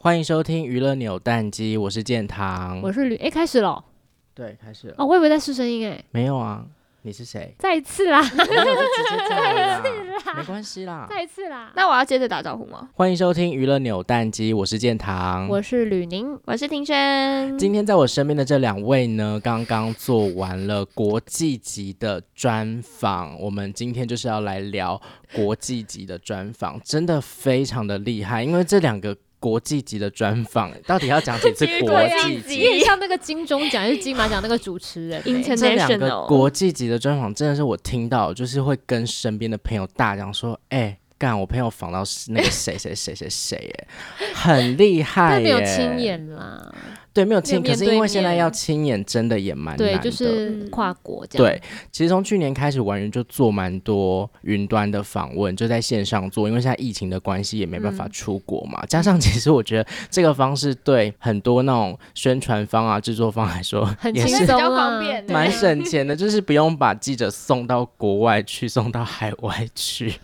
欢迎收听娱乐扭蛋机，我是建堂，我是吕。哎，开始了。对，开始了。哦，我以为在试声音哎。没有啊，你是谁？再一次啦。没有就直接再来啦。没关系啦。再一次啦。那我要接着打招呼吗？欢迎收听娱乐扭蛋机，我是建堂，我是吕宁，我是庭轩。今天在我身边的这两位呢，刚刚做完了国际级的专访，我们今天就是要来聊国际级的专访，真的非常的厉害，因为这两个。国际级的专访，到底要讲几次 国际级？有点像那个金钟奖还是金马奖那个主持人。这两个国际级的专访，真的是我听到，就是会跟身边的朋友大讲说：“哎、欸，干，我朋友访到那个谁谁谁谁谁，耶，很厉害耶。”没有亲眼啦。对，没有亲，可是因为现在要亲眼，真的也蛮难的。对，就是跨国这样。对，其实从去年开始，完人就做蛮多云端的访问，就在线上做，因为现在疫情的关系，也没办法出国嘛。嗯、加上，其实我觉得这个方式对很多那种宣传方啊、制作方来说，也是比较方便，蛮省钱的，就是不用把记者送到国外去，送到海外去。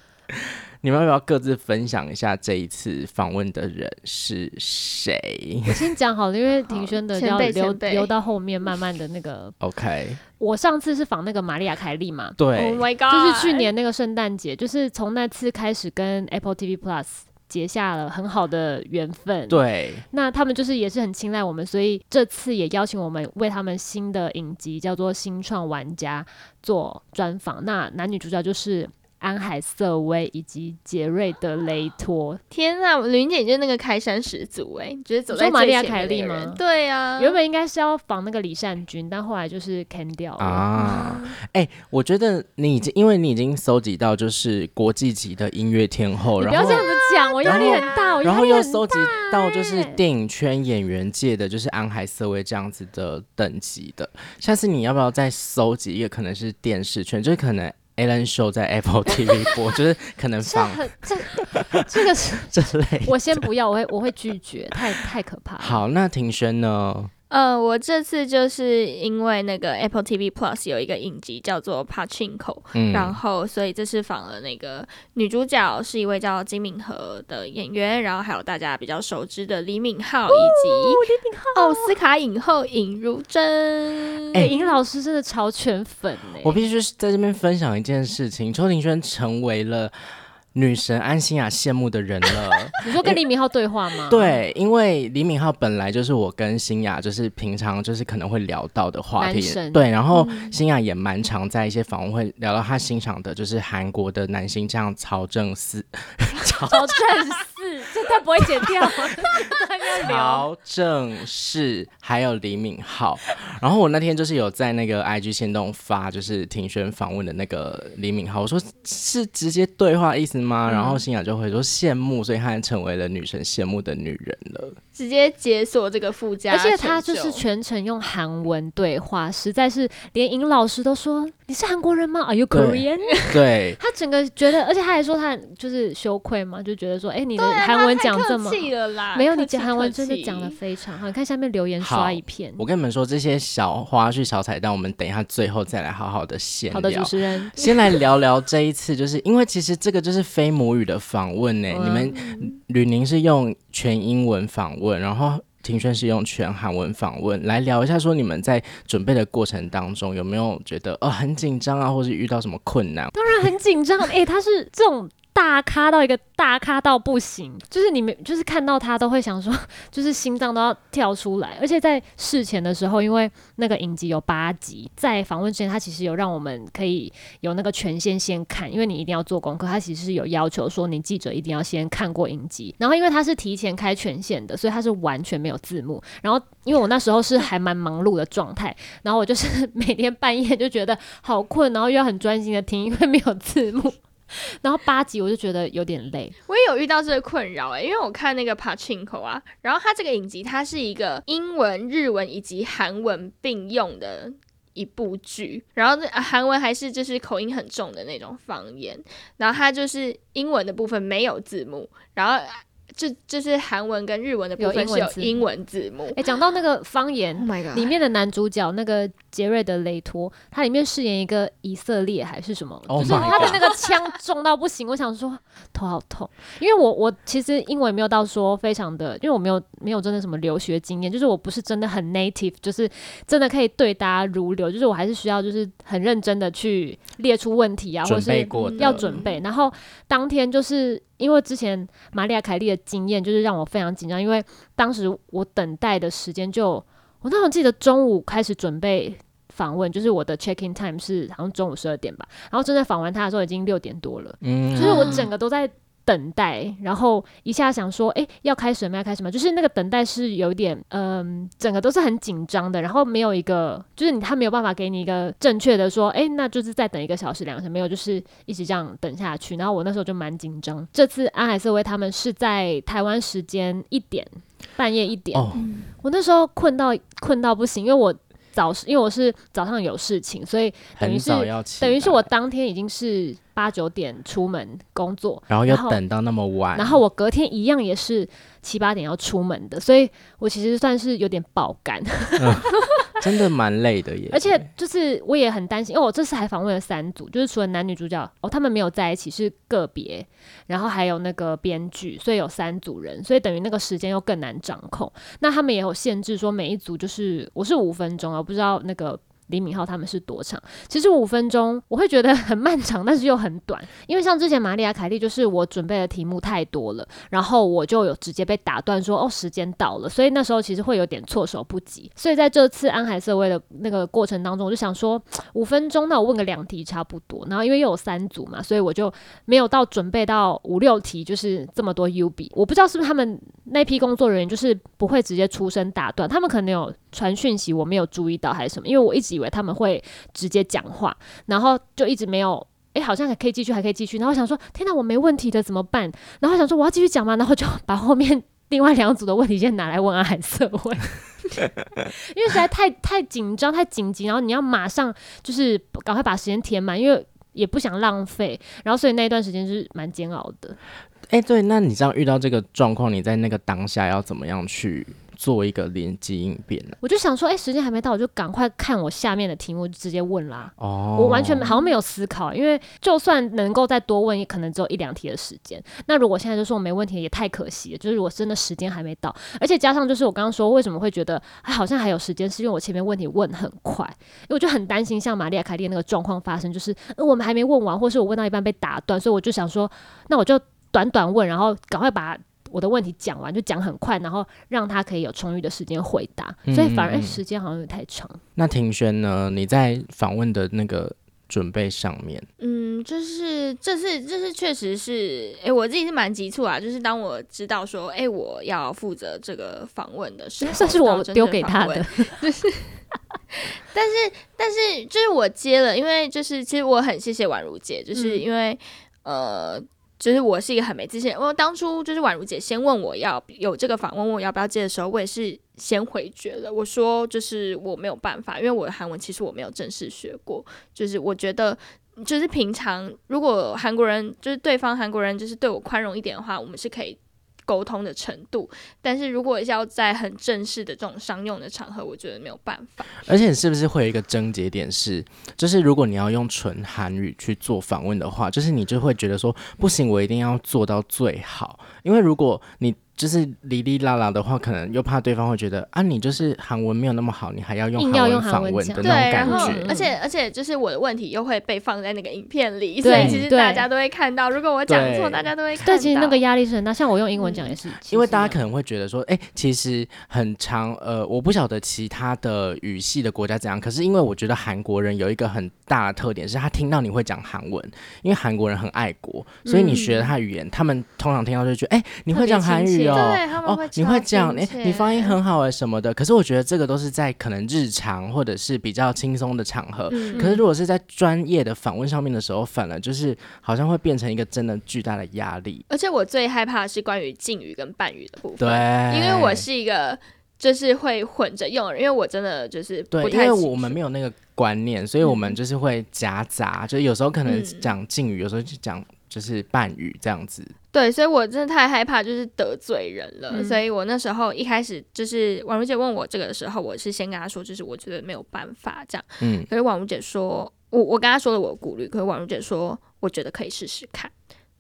你们要不要各自分享一下这一次访问的人是谁？我先讲好了，因为庭轩的要留留到后面，慢慢的那个。OK。我上次是访那个玛丽亚凯莉嘛？对。Oh my god！就是去年那个圣诞节，就是从那次开始跟 Apple TV Plus 结下了很好的缘分。对。那他们就是也是很青睐我们，所以这次也邀请我们为他们新的影集叫做《新创玩家》做专访。那男女主角就是。安海瑟薇以及杰瑞德雷托，天啊，林姐就是那个开山始祖哎，觉得走在玛利亚凯莉吗？对啊，原本应该是要防那个李善均，但后来就是 can 掉了啊。哎、欸，我觉得你已经，因为你已经搜集到就是国际级的音乐天后，然后不要这样子讲，我压力很大，然后又搜集到就是电影圈演员界的就是安海瑟薇这样子的等级的，下次你要不要再搜集一个可能是电视圈，就是可能。Ellen Show 在 Apple TV 播，就是可能放这这这个是这类，我先不要，我会我会拒绝，太太可怕了。好，那庭轩呢？呃，我这次就是因为那个 Apple TV Plus 有一个影集叫做 Pachinko，嗯，然后所以这次访了那个女主角是一位叫金敏和的演员，然后还有大家比较熟知的李敏镐以及奥斯卡影后尹如珍。哎、欸，尹老师真的超圈粉哎！我必须在这边分享一件事情，邱庭轩成为了。女神安心雅羡慕的人了。你说跟李敏镐对话吗？对，因为李敏镐本来就是我跟新雅就是平常就是可能会聊到的话题。对，然后新雅也蛮常在一些访问会聊到她欣赏的就是韩国的男星，这样曹正奭。曹正奭，这他不会剪掉。曹正奭还有李敏镐，然后我那天就是有在那个 IG 线动发，就是庭轩访问的那个李敏镐，我说是直接对话意思吗？然后新雅就会说羡慕，所以她成为了女神羡慕的女人了。直接解锁这个附加，而且他就是全程用韩文对话，实在是连尹老师都说，你是韩国人吗？Are you Korean？对，他整个觉得，而且他还说他就是羞愧嘛，就觉得说，哎、欸，你的韩文讲这么，没有你讲韩文真的讲的非常好。你看下面留言刷一片。我跟你们说这些小花絮、小彩蛋，我们等一下最后再来好好的闲聊。好的，主持人，先来聊聊这一次，就是因为其实这个就是非母语的访问呢、欸。你们吕宁是用全英文访问，问然后庭轩是用全韩文访问，来聊一下说你们在准备的过程当中有没有觉得哦很紧张啊，或是遇到什么困难？当然很紧张，哎、他是这种。大咖到一个大咖到不行，就是你们就是看到他都会想说，就是心脏都要跳出来。而且在事前的时候，因为那个影集有八集，在访问之前，他其实有让我们可以有那个权限先看，因为你一定要做功课。他其实是有要求说，你记者一定要先看过影集。然后因为他是提前开权限的，所以他是完全没有字幕。然后因为我那时候是还蛮忙碌的状态，然后我就是 每天半夜就觉得好困，然后又要很专心的听，因为没有字幕。然后八集我就觉得有点累，我也有遇到这个困扰哎，因为我看那个 Pachinko 啊，然后它这个影集它是一个英文、日文以及韩文并用的一部剧，然后韩文还是就是口音很重的那种方言，然后它就是英文的部分没有字幕，然后。就就是韩文跟日文的部分是有英文字幕。哎，讲到那个方言，Oh 里面的男主角那个杰瑞德雷托，他里面饰演一个以色列还是什么，oh、就是他的那个枪重到不行，我想说头好痛，因为我我其实英文没有到说非常的，因为我没有没有真的什么留学经验，就是我不是真的很 native，就是真的可以对答如流，就是我还是需要就是很认真的去列出问题啊，或者是要准备，然后当天就是。因为之前玛利亚凯莉的经验就是让我非常紧张，因为当时我等待的时间就，我那时候记得中午开始准备访问，就是我的 check in time 是好像中午十二点吧，然后正在访问他的时候已经六点多了，嗯，就是我整个都在。等待，然后一下想说，哎，要开始吗？要开始吗？就是那个等待是有点，嗯、呃，整个都是很紧张的，然后没有一个，就是你他没有办法给你一个正确的说，哎，那就是再等一个小时、两个小时，没有，就是一直这样等下去。然后我那时候就蛮紧张。这次安海瑟薇他们是在台湾时间一点，半夜一点，哦、我那时候困到困到不行，因为我。早是，因为我是早上有事情，所以等于是等于是我当天已经是八九点出门工作，然后又等到那么晚，然后我隔天一样也是七八点要出门的，所以我其实算是有点爆肝。嗯真的蛮累的耶，而且就是我也很担心，因为我这次还访问了三组，就是除了男女主角哦，他们没有在一起，是个别，然后还有那个编剧，所以有三组人，所以等于那个时间又更难掌控。那他们也有限制，说每一组就是我是五分钟啊，我不知道那个。李敏镐他们是多长？其实五分钟我会觉得很漫长，但是又很短。因为像之前玛丽亚凯莉，就是我准备的题目太多了，然后我就有直接被打断说哦，时间到了，所以那时候其实会有点措手不及。所以在这次安海瑟薇的那个过程当中，我就想说五分钟，那我问个两题差不多。然后因为又有三组嘛，所以我就没有到准备到五六题，就是这么多 U B。我不知道是不是他们那批工作人员就是不会直接出声打断，他们可能有传讯息，我没有注意到还是什么，因为我一直。以为他们会直接讲话，然后就一直没有，哎，好像还可以继续，还可以继续。然后想说，天哪，我没问题的怎么办？然后想说，我要继续讲吗？然后就把后面另外两组的问题先拿来问阿海瑟薇，因为实在太太紧张、太紧急，然后你要马上就是赶快把时间填满，因为也不想浪费。然后所以那一段时间是蛮煎熬的。哎，对，那你这样遇到这个状况，你在那个当下要怎么样去？做一个临机应变，我就想说，哎、欸，时间还没到，我就赶快看我下面的题目，就直接问啦。哦，我完全好像没有思考，因为就算能够再多问，也可能只有一两题的时间。那如果现在就说我没问题，也太可惜了。就是如果真的时间还没到，而且加上就是我刚刚说为什么会觉得好像还有时间，是因为我前面问题问很快，因为我就很担心像玛利亚凯莉那个状况发生，就是我们还没问完，或是我问到一半被打断，所以我就想说，那我就短短问，然后赶快把。我的问题讲完就讲很快，然后让他可以有充裕的时间回答，嗯、所以反而时间好像有点太长。那庭轩呢？你在访问的那个准备上面，嗯，就是这是这是确实是，哎、欸，我自己是蛮急促啊。就是当我知道说，哎、欸，我要负责这个访问的时候，算是我丢给他的，就是，但是 但是就是我接了，因为就是其实我很谢谢婉如姐，就是因为、嗯、呃。就是我是一个很没自信，我当初就是宛如姐先问我要有这个访问，问我要不要接的时候，我也是先回绝了。我说就是我没有办法，因为我的韩文其实我没有正式学过，就是我觉得就是平常如果韩国人就是对方韩国人就是对我宽容一点的话，我们是可以。沟通的程度，但是如果要在很正式的这种商用的场合，我觉得没有办法。而且是不是会有一个症结点是，就是如果你要用纯韩语去做访问的话，就是你就会觉得说，不行，我一定要做到最好，因为如果你。就是哩哩啦啦的话，可能又怕对方会觉得啊，你就是韩文没有那么好，你还要用韩文访问的那种感觉。而且而且就是我的问题又会被放在那个影片里，所以其实大家都会看到。如果我讲错，大家都会看到。对，其实那个压力是很大。像我用英文讲也是，因为大家可能会觉得说，哎，其实很长。呃，我不晓得其他的语系的国家怎样，可是因为我觉得韩国人有一个很大的特点，是他听到你会讲韩文，因为韩国人很爱国，所以你学了他语言，他们通常听到就觉得，哎，你会讲韩语。对，他们会哦，你会讲，你你发音很好哎什么的。可是我觉得这个都是在可能日常或者是比较轻松的场合。嗯、可是如果是在专业的访问上面的时候，反而就是好像会变成一个真的巨大的压力。而且我最害怕的是关于敬语跟半语的部分。对，因为我是一个就是会混着用，因为我真的就是不太。对，因为我们没有那个观念，所以我们就是会夹杂，嗯、就是有时候可能讲敬语，有时候就讲。就是半语这样子。对，所以我真的太害怕，就是得罪人了。嗯、所以我那时候一开始就是婉如姐问我这个的时候，我是先跟她说，就是我觉得没有办法这样。嗯。可是婉如姐说，我我跟她说了我的顾虑，可是婉如姐说，我觉得可以试试看。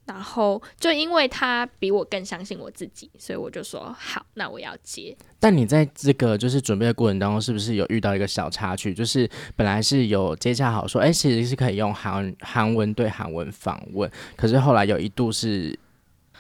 然后就因为他比我更相信我自己，所以我就说好，那我要接。但你在这个就是准备的过程当中，是不是有遇到一个小插曲？就是本来是有接洽好说，哎，其实是可以用韩韩文对韩文访问，可是后来有一度是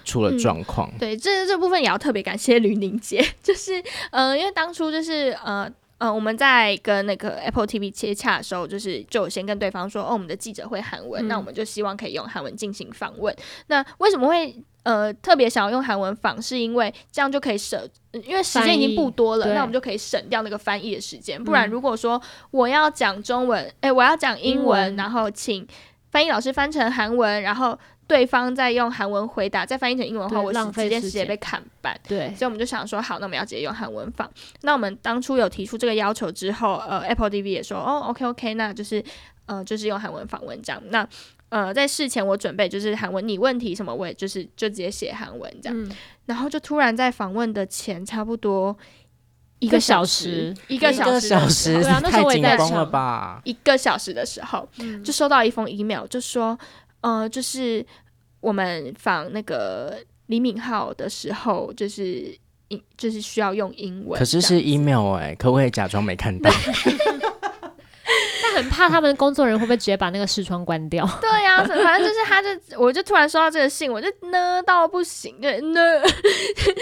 出了状况。嗯、对，这这部分也要特别感谢吕宁姐，就是呃，因为当初就是呃。嗯、呃，我们在跟那个 Apple TV 接洽的时候，就是就先跟对方说，哦，我们的记者会韩文，嗯、那我们就希望可以用韩文进行访问。那为什么会呃特别想要用韩文访？是因为这样就可以省，因为时间已经不多了，那我们就可以省掉那个翻译的时间。不然如果说我要讲中文，哎、嗯欸，我要讲英文，英文然后请翻译老师翻成韩文，然后。对方在用韩文回答，再翻译成英文的话，我时间直接被砍半。对，所以我们就想说，好，那我们要直接用韩文访。那我们当初有提出这个要求之后，呃，Apple TV 也说，哦，OK OK，那就是，呃，就是用韩文访问这样。那，呃，在事前我准备就是韩文，你问题什么，我也就是就直接写韩文这样。嗯、然后就突然在访问的前差不多一个小时，一个小时，小时对啊，那时候我也在场了吧？一个小时的时候，嗯、就收到一封 email，就说。呃，就是我们访那个李敏镐的时候，就是英，就是需要用英文。可是是 email 哎、欸，可不可以假装没看到？但很怕他们工作人员会不会直接把那个视窗关掉？对呀、啊，反正就是他就，我就突然收到这个信，我就呢到不行，对呢，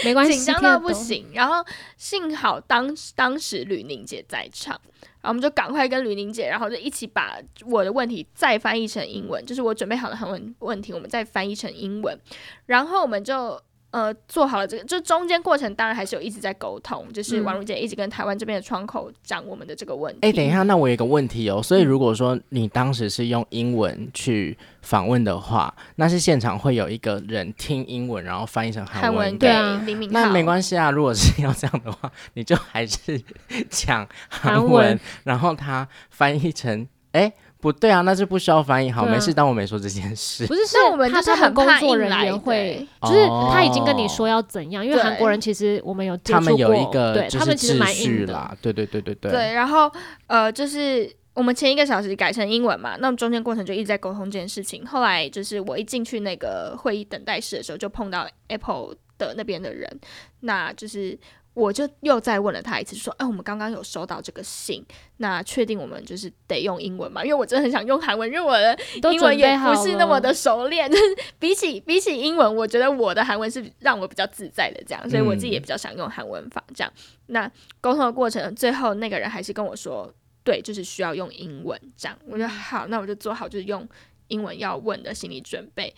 没关系，紧张到不行。然后幸好当当时吕宁姐在场。然后我们就赶快跟吕宁姐，然后就一起把我的问题再翻译成英文，就是我准备好的韩文问题，我们再翻译成英文，然后我们就呃做好了这个，就中间过程当然还是有一直在沟通，就是王如姐一直跟台湾这边的窗口讲我们的这个问题。哎、欸，等一下，那我有一个问题哦，所以如果说你当时是用英文去访问的话，那是现场会有一个人听英文，然后翻译成韩文，文对啊，那没关系啊。如果是要这样的话，你就还是讲韩文，文然后他翻译成，哎、欸，不对啊，那就不需要翻译，好，啊、没事，当我没说这件事。不是，是我们就是很工作人员会，就是他已经跟你说要怎样，因为韩国人其实我们有接触过，他们有一个对他们其实蛮硬的，对对对对对。对，然后呃，就是。我们前一个小时改成英文嘛，那么中间过程就一直在沟通这件事情。后来就是我一进去那个会议等待室的时候，就碰到 Apple 的那边的人，那就是我就又再问了他一次，说：“哎，我们刚刚有收到这个信，那确定我们就是得用英文嘛？因为我真的很想用韩文，因为我的英文也不是那么的熟练。就是比起比起英文，我觉得我的韩文是让我比较自在的，这样，所以我自己也比较想用韩文法这样。那沟通的过程，最后那个人还是跟我说。”对，就是需要用英文这样，我就好，那我就做好就是用英文要问的心理准备。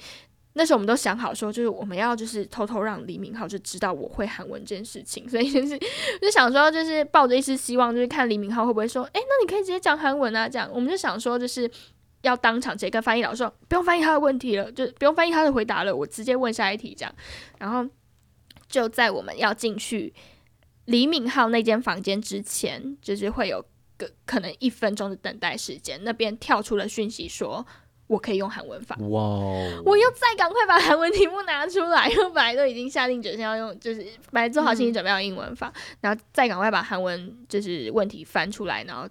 那时候我们都想好说，就是我们要就是偷偷让李敏镐就知道我会韩文这件事情，所以就是就想说，就是抱着一丝希望，就是看李敏镐会不会说，哎，那你可以直接讲韩文啊，这样。我们就想说，就是要当场直接跟翻译老师说，不用翻译他的问题了，就不用翻译他的回答了，我直接问下一题这样。然后就在我们要进去李敏镐那间房间之前，就是会有。个可能一分钟的等待时间，那边跳出了讯息说，我可以用韩文法。哇 Wow！我又再赶快把韩文题目拿出来，因为本来都已经下定决心要用，就是本来做好心理准备要用英文法，嗯、然后再赶快把韩文就是问题翻出来，然后。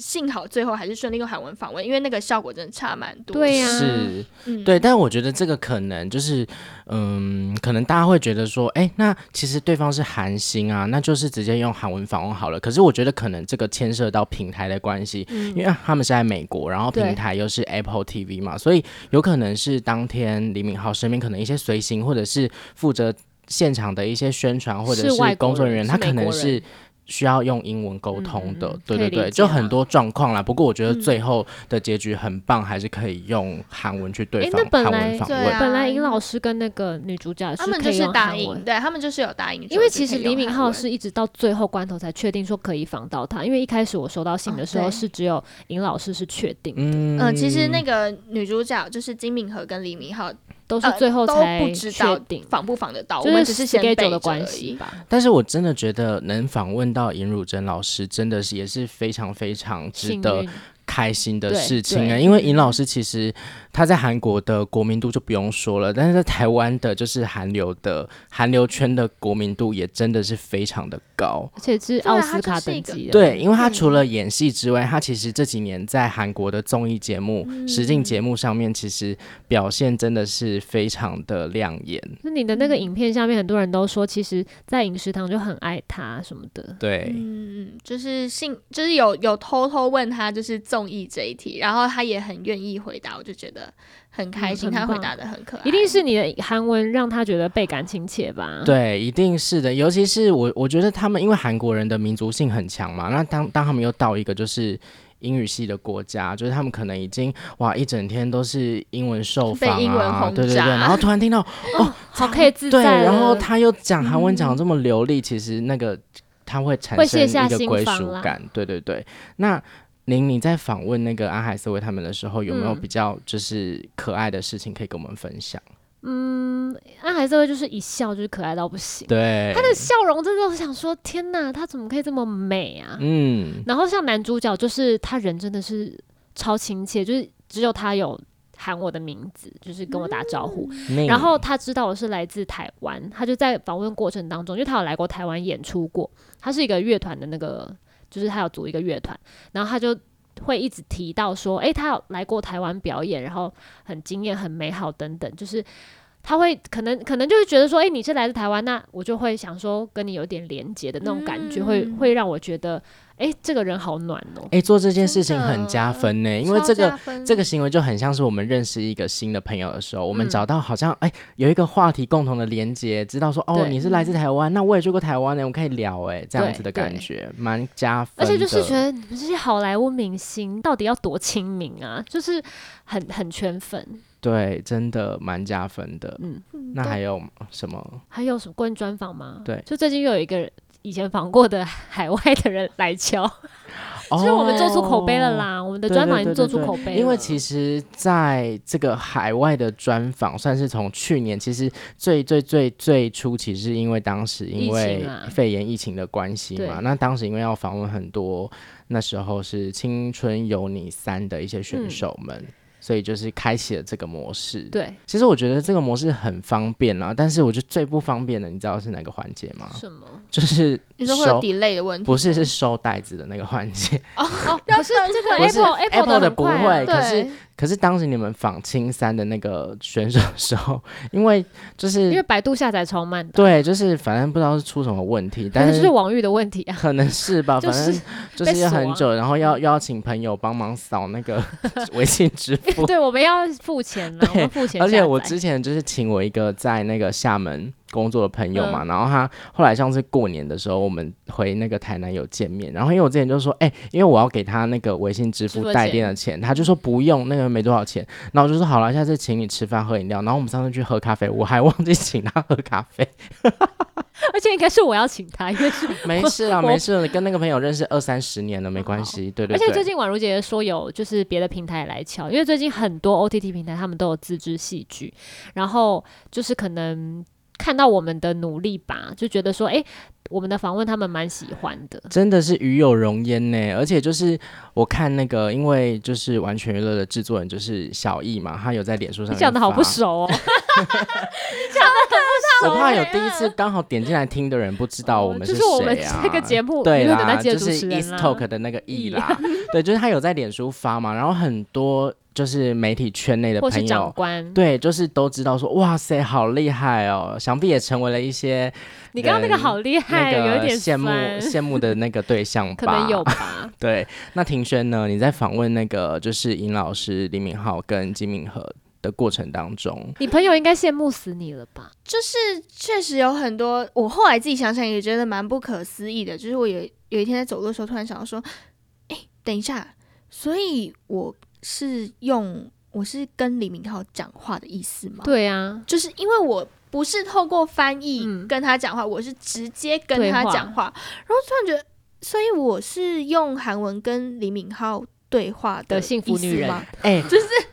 幸好最后还是顺利用韩文访问，因为那个效果真的差蛮多。对呀、啊，是，嗯、对。但是我觉得这个可能就是，嗯，可能大家会觉得说，哎，那其实对方是韩星啊，那就是直接用韩文访问好了。可是我觉得可能这个牵涉到平台的关系，嗯、因为他们是在美国，然后平台又是 Apple TV 嘛，所以有可能是当天李敏镐身边可能一些随行或者是负责现场的一些宣传或者是工作人员，人他可能是。需要用英文沟通的，嗯、对对对，就很多状况啦。不过我觉得最后的结局很棒，嗯、还是可以用韩文去对方韩文访问。对啊、本来尹老师跟那个女主角他们就是答应，对他们就是有答应。因为其实李敏镐是一直到最后关头才确定说可以访到他，因为一开始我收到信的时候是只有尹老师是确定的。嗯，嗯，其实那个女主角就是金敏和跟李敏镐。都是最后才不知道访不访得到，我们只是先备着的关系吧。但是我真的觉得能访问到尹汝贞老师，真的是也是非常非常值得开开心的事情啊，因为尹老师其实他在韩国的国民度就不用说了，但是在台湾的就是韩流的韩流圈的国民度也真的是非常的高，而且是奥斯卡等级的。对，因为他除了演戏之外，他其实这几年在韩国的综艺节目、实境节目上面，其实表现真的是非常的亮眼。那你的那个影片下面，很多人都说，其实，在饮食堂就很爱他什么的。对，嗯，就是信，就是有有偷偷问他，就是综艺这一题，然后他也很愿意回答，我就觉得很开心。嗯、他回答的很可爱，一定是你的韩文让他觉得倍感亲切吧？对，一定是的。尤其是我，我觉得他们因为韩国人的民族性很强嘛，那当当他们又到一个就是英语系的国家，就是他们可能已经哇一整天都是英文受访啊，对对对，然后突然听到哦，哦，好可以自在，对，然后他又讲韩文讲这么流利，嗯、其实那个他会产生一个归属感，对对对，那。您你在访问那个阿海瑟薇他们的时候，有没有比较就是可爱的事情可以跟我们分享？嗯，阿海瑟薇就是一笑就是可爱到不行，对，他的笑容真的我想说，天哪，他怎么可以这么美啊？嗯，然后像男主角就是他人真的是超亲切，就是只有他有喊我的名字，就是跟我打招呼，嗯、然后他知道我是来自台湾，他就在访问过程当中，因为他有来过台湾演出过，他是一个乐团的那个。就是他要组一个乐团，然后他就会一直提到说，诶、他有来过台湾表演，然后很惊艳、很美好等等。就是他会可能可能就是觉得说，诶、欸，你是来自台湾，那我就会想说跟你有点连接的那种感觉，嗯、会会让我觉得。哎、欸，这个人好暖哦！哎、欸，做这件事情很加分呢，因为这个这个行为就很像是我们认识一个新的朋友的时候，嗯、我们找到好像哎、欸、有一个话题共同的连接，知道说哦你是来自台湾，那我也去过台湾呢，我们可以聊哎，这样子的感觉蛮加分。而且就是觉得你们这些好莱坞明星到底要多亲民啊，就是很很圈粉。对，真的蛮加分的。嗯，那还有什么？还有什么关于专访吗？对，就最近又有一个人。以前访过的海外的人来敲，其 实我们做出口碑了啦。哦、我们的专访已经做出口碑了。因为其实在这个海外的专访，算是从去年，其实最最最最初期是因为当时因为肺炎疫情的关系嘛。那当时因为要访问很多，那时候是《青春有你三》的一些选手们。嗯所以就是开启了这个模式。对，其实我觉得这个模式很方便啊，但是我觉得最不方便的，你知道是哪个环节吗？什么？就是你说会有 delay 的问题？不是，是收袋子的那个环节。哦哦，可是这个 Apple Apple 的不会，对可是。可是当时你们访青三的那个选手的时候，因为就是因为百度下载超慢的，对，就是反正不知道是出什么问题，但是就是网域的问题啊，可能是吧，反正就是要很久，然后要邀请朋友帮忙扫那个 微信支付，对，我们要付钱了，我们付钱，而且我之前就是请我一个在那个厦门。工作的朋友嘛，嗯、然后他后来像是过年的时候，我们回那个台南有见面，然后因为我之前就说，哎、欸，因为我要给他那个微信支付带电的钱，他就说不用，那个没多少钱，然后我就说好了，下次请你吃饭喝饮料，然后我们上次去喝咖啡，我还忘记请他喝咖啡，而且应该是我要请他，因为是 没事啊，没事，跟那个朋友认识二三十年了，没关系，对，对对。而且最近宛如姐姐说有就是别的平台来敲，因为最近很多 OTT 平台他们都有自制戏剧，然后就是可能。看到我们的努力吧，就觉得说，哎、欸，我们的访问他们蛮喜欢的，真的是与有荣焉呢。而且就是我看那个，因为就是完全娱乐的制作人就是小易嘛，他有在脸书上，讲的好不熟哦，讲的很不熟。我怕有第一次刚好点进来听的人不知道我们是谁啊。就是我们这个节目对啦，就是 East Talk 的那个 E 啦，对，就是他有在脸书发嘛，然后很多。就是媒体圈内的朋友，对，就是都知道说，哇塞，好厉害哦！想必也成为了一些你刚刚那个好厉害，有一点羡慕羡慕的那个对象吧？可能有吧。对，那庭轩呢？你在访问那个就是尹老师、李敏镐跟金敏和的过程当中，你朋友应该羡慕死你了吧？就是确实有很多，我后来自己想想也觉得蛮不可思议的。就是我有有一天在走路的时候，突然想到说，哎，等一下，所以我。是用我是跟李敏镐讲话的意思吗？对啊，就是因为我不是透过翻译跟他讲话，嗯、我是直接跟他讲话，话然后突然觉得，所以我是用韩文跟李敏镐对话的，的幸福女人，哎，就是到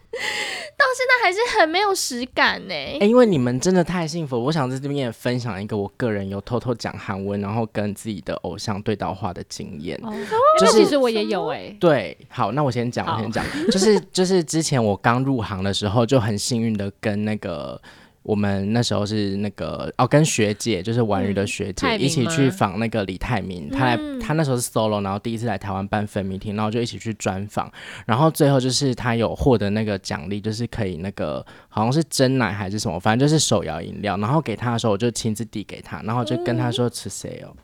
现在还是很没有实感呢。哎、欸，因为你们真的太幸福，我想在这边也分享一个我个人有偷偷讲韩文，然后跟自己的偶像对到话的经验。哦，就是其实我也有哎。对，好，那我先讲，我先讲，就是就是之前我刚入行的时候，就很幸运的跟那个。我们那时候是那个哦，跟学姐就是婉瑜的学姐、嗯、一起去访那个李泰民，他来、嗯、他那时候是 solo，然后第一次来台湾办粉迷厅然后就一起去专访，然后最后就是他有获得那个奖励，就是可以那个好像是真奶还是什么，反正就是手摇饮料，然后给他的时候我就亲自递给他，然后就跟他说吃谁哦，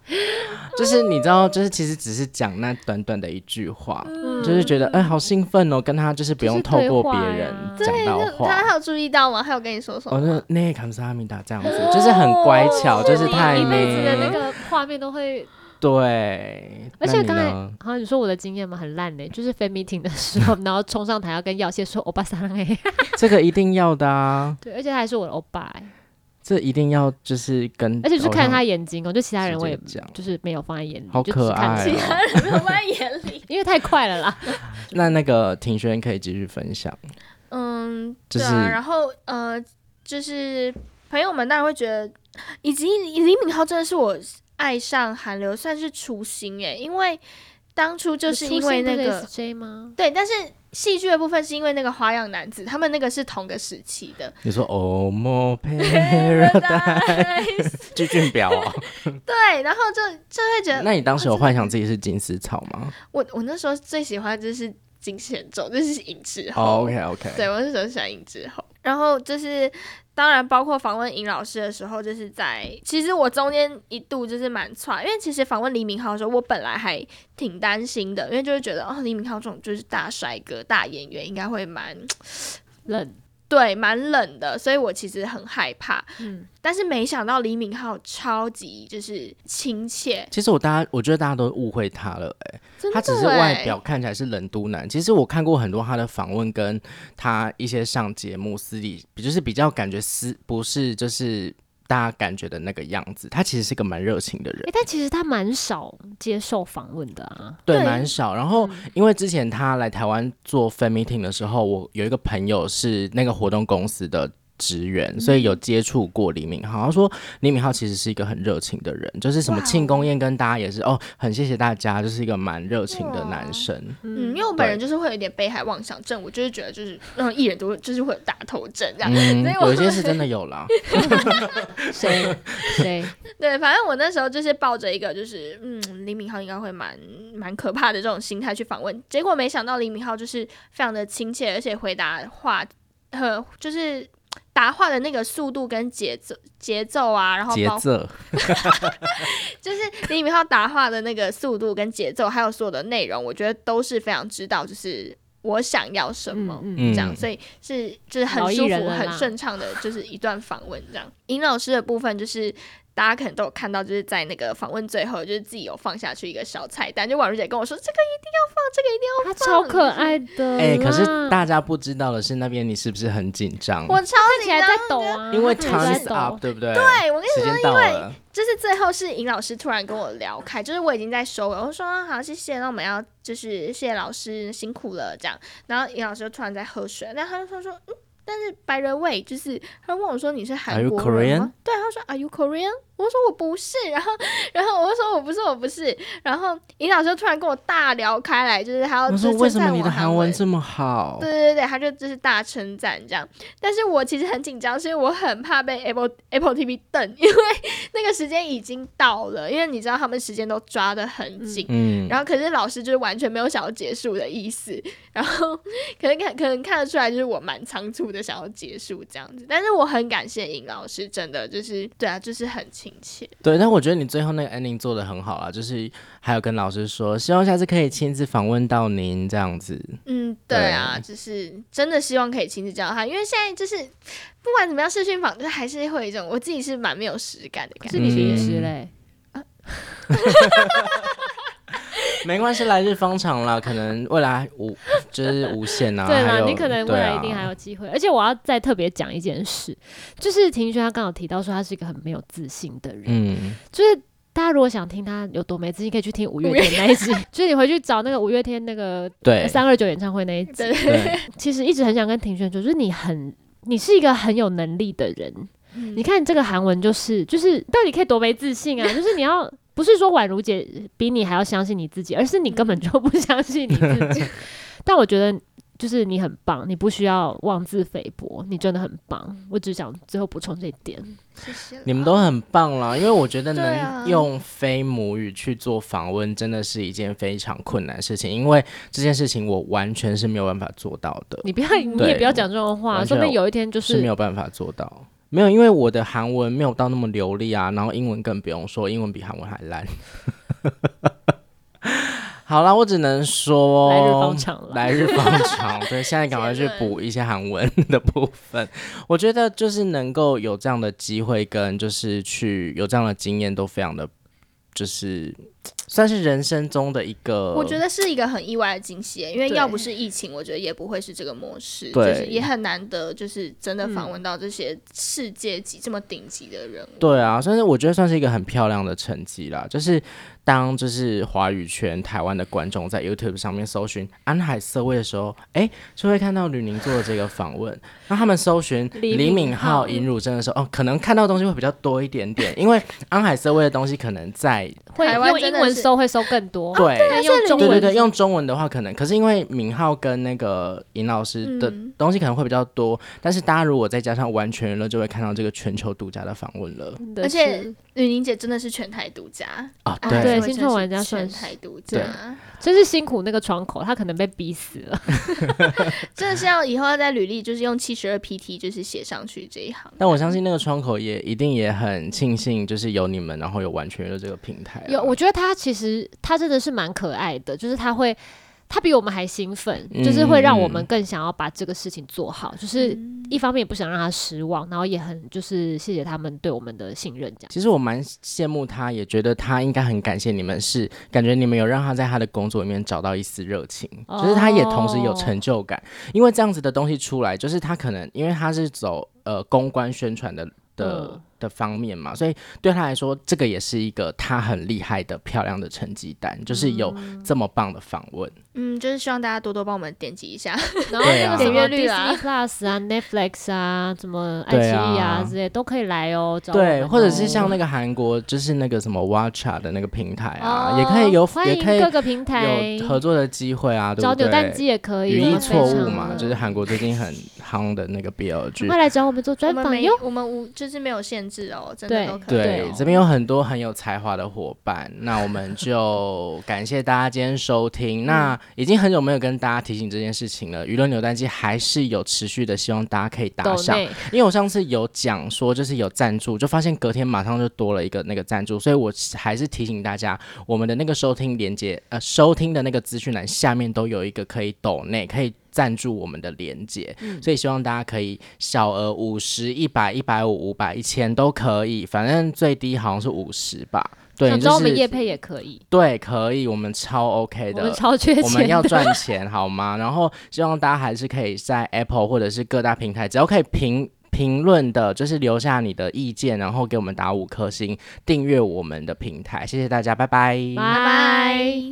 就是你知道，就是其实只是讲那短短的一句话，嗯、就是觉得哎、欸、好兴奋哦，跟他就是不用透过别人讲到话，他还有注意到吗？还有跟你说什么？那卡斯阿米达这样子，就是很乖巧，哦、就是太美。一辈子的那个画面都会对。而且刚才好像你说我的经验嘛，很烂的，就是 fan meeting 的时候，然后冲上台要跟耀燮说欧巴桑哎，这个一定要的啊。对，而且他还是我的欧巴哎，这一定要就是跟，而且是看他眼睛哦，就其他人我也讲，就是没有放在眼里，好可爱、哦，其他人没有放在眼里，因为太快了啦。那那个庭轩可以继续分享，嗯，对啊，然后呃。就是朋友们当然会觉得，以及李敏镐真的是我爱上韩流算是初心哎，因为当初就是因为那个 J 吗？对，但是戏剧的部分是因为那个花样男子，他们那个是同个时期的。你说欧摩 Paradise 具俊表啊？对，然后就就会觉得，那你当时有幻想自己是金丝草吗？我我那时候最喜欢就是金贤重，就是尹智弘。Oh, OK OK，对我那时候喜欢尹智弘。然后就是，当然包括访问尹老师的时候，就是在其实我中间一度就是蛮窜，因为其实访问李敏镐的时候，我本来还挺担心的，因为就是觉得哦，李敏镐这种就是大帅哥、大演员，应该会蛮 冷。对，蛮冷的，所以我其实很害怕。嗯，但是没想到李敏镐超级就是亲切。其实我大家，我觉得大家都误会他了，哎，他只是外表看起来是冷都男。其实我看过很多他的访问，跟他一些上节目私底，就是比较感觉私不是就是。大家感觉的那个样子，他其实是个蛮热情的人。但其实他蛮少接受访问的啊。对，蛮少。然后，因为之前他来台湾做 fan meeting 的时候，我有一个朋友是那个活动公司的。职员，所以有接触过李敏镐。他说李敏镐其实是一个很热情的人，就是什么庆功宴跟大家也是哦，很谢谢大家，就是一个蛮热情的男生。嗯，因为我本人就是会有点被害妄想症，我就是觉得就是那种艺人都会就是会有大头症这样。嗯，有一些是真的有啦。谁 谁？对，反正我那时候就是抱着一个就是嗯，李敏镐应该会蛮蛮可怕的这种心态去访问，结果没想到李敏镐就是非常的亲切，而且回答话和就是。答话的那个速度跟节奏节奏啊，然后节奏 就是李敏镐答话的那个速度跟节奏，还有所有的内容，我觉得都是非常知道，就是我想要什么、嗯、这样，所以是就是很舒服、很顺畅的，就是一段访问这样。尹老师的部分就是。大家可能都有看到，就是在那个访问最后，就是自己有放下去一个小菜单，就婉如姐跟我说：“这个一定要放，这个一定要放。”超可爱的。哎、欸，可是大家不知道的是，那边你是不是很紧张？我超紧张，在抖啊，因为 time's up，对不对？对，我跟你说，因为就是最后是尹老师突然跟我聊开，就是我已经在收了，我说：“好，谢谢。”那我们要就是谢谢老师辛苦了，这样。然后尹老师就突然在喝水，那他就说说嗯。但是 by the way，就是他问我说，你是韩国人吗？对，他说 Are you Korean？我说我不是，然后然后我就说我不是我不是，然后尹老师突然跟我大聊开来，就是他要就称赞我韩文。为什么你的韩文这么好？对对对，他就就是大称赞这样。但是我其实很紧张，是因为我很怕被 Apple Apple TV 瞪，因为那个时间已经到了，因为你知道他们时间都抓的很紧，嗯，然后可是老师就是完全没有想要结束的意思，然后可能看可能看得出来就是我蛮仓促的想要结束这样子，但是我很感谢尹老师，真的就是对啊，就是很亲。对，但我觉得你最后那个 ending 做的很好啊，就是还有跟老师说，希望下次可以亲自访问到您这样子。嗯，对啊，对就是真的希望可以亲自见到他，因为现在就是不管怎么样视讯访，就还是会有一种我自己是蛮没有实感的感觉。是你平时嘞？没关系，来日方长了，可能未来无就是无限啊。对啦，你可能未来一定还有机会。啊、而且我要再特别讲一件事，就是庭轩他刚好提到说他是一个很没有自信的人，嗯，就是大家如果想听他有多没自信，可以去听五月天那一集，就是你回去找那个五月天那个对三二九演唱会那一集。对，其实一直很想跟庭轩说，就是你很，你是一个很有能力的人。嗯、你看这个韩文，就是就是到底可以多没自信啊？就是你要不是说宛如姐比你还要相信你自己，而是你根本就不相信你自己。但我觉得。就是你很棒，你不需要妄自菲薄，你真的很棒。我只想最后补充这一点。谢谢。你们都很棒啦，因为我觉得能用非母语去做访问，真的是一件非常困难的事情。因为这件事情我完全是没有办法做到的。你不要，你也不要讲这种话，说不定有一天就是，是没有办法做到。没有，因为我的韩文没有到那么流利啊，然后英文更不用说，英文比韩文还烂。好了，我只能说来日方长，来日方长。对，现在赶快去补一些韩文的部分。我觉得就是能够有这样的机会，跟就是去有这样的经验，都非常的，就是。算是人生中的一个，我觉得是一个很意外的惊喜，因为要不是疫情，我觉得也不会是这个模式，就是也很难得，就是真的访问到这些世界级这么顶级的人物。对啊，算是我觉得算是一个很漂亮的成绩啦。就是当就是华语圈台湾的观众在 YouTube 上面搜寻安海瑟薇的时候，哎、欸，就会看到吕宁做的这个访问。那他们搜寻李敏镐尹汝贞的时候，哦，可能看到的东西会比较多一点点，因为安海瑟薇的东西可能在会用英文。搜会搜更多，对，用中文，对对对，用中文的话可能，可是因为敏镐跟那个尹老师的东西可能会比较多，嗯、但是大家如果再加上完全娱乐，就会看到这个全球独家的访问了。而且吕宁姐真的是全台独家啊，对，对，新创玩家算全台独家，真是辛苦那个窗口，他可能被逼死了。真的是要以后要在履历就是用七十二 PT 就是写上去这一行。但我相信那个窗口也一定也很庆幸，就是有你们，然后有完全娱乐这个平台。有，我觉得他其实。其实他真的是蛮可爱的，就是他会，他比我们还兴奋，嗯、就是会让我们更想要把这个事情做好。嗯、就是一方面也不想让他失望，然后也很就是谢谢他们对我们的信任。这样，其实我蛮羡慕他，也觉得他应该很感谢你们，是感觉你们有让他在他的工作里面找到一丝热情，就是他也同时有成就感，哦、因为这样子的东西出来，就是他可能因为他是走呃公关宣传的。的、嗯、的方面嘛，所以对他来说，这个也是一个他很厉害的漂亮的成绩单，就是有这么棒的访问。嗯，就是希望大家多多帮我们点击一下，然后那个点阅率啊，Plus 啊，Netflix 啊，什么爱奇艺啊这些都可以来哦。对，或者是像那个韩国，就是那个什么 Watcha 的那那个平台啊，也可以有，欢迎各个平台有合作的机会啊，对不对？找扭蛋机也可以。语义错误嘛，就是韩国最近很夯的那个 BL 剧，快来找我们做专访哟。我们无就是没有限制哦，真的都可以。对，这边有很多很有才华的伙伴，那我们就感谢大家今天收听。那已经很久没有跟大家提醒这件事情了。娱乐扭蛋机还是有持续的，希望大家可以打赏。因为我上次有讲说，就是有赞助，就发现隔天马上就多了一个那个赞助，所以我还是提醒大家，我们的那个收听连接，呃，收听的那个资讯栏下面都有一个可以抖内，可以赞助我们的连接。嗯、所以希望大家可以小额五十、一百、一百五、五百、一千都可以，反正最低好像是五十吧。对，就是我们叶配也可以，对，可以，我们超 OK 的，我们超缺钱，我们要赚钱好吗？然后希望大家还是可以在 Apple 或者是各大平台，只要可以评评论的，就是留下你的意见，然后给我们打五颗星，订阅我们的平台，谢谢大家，拜拜，拜拜。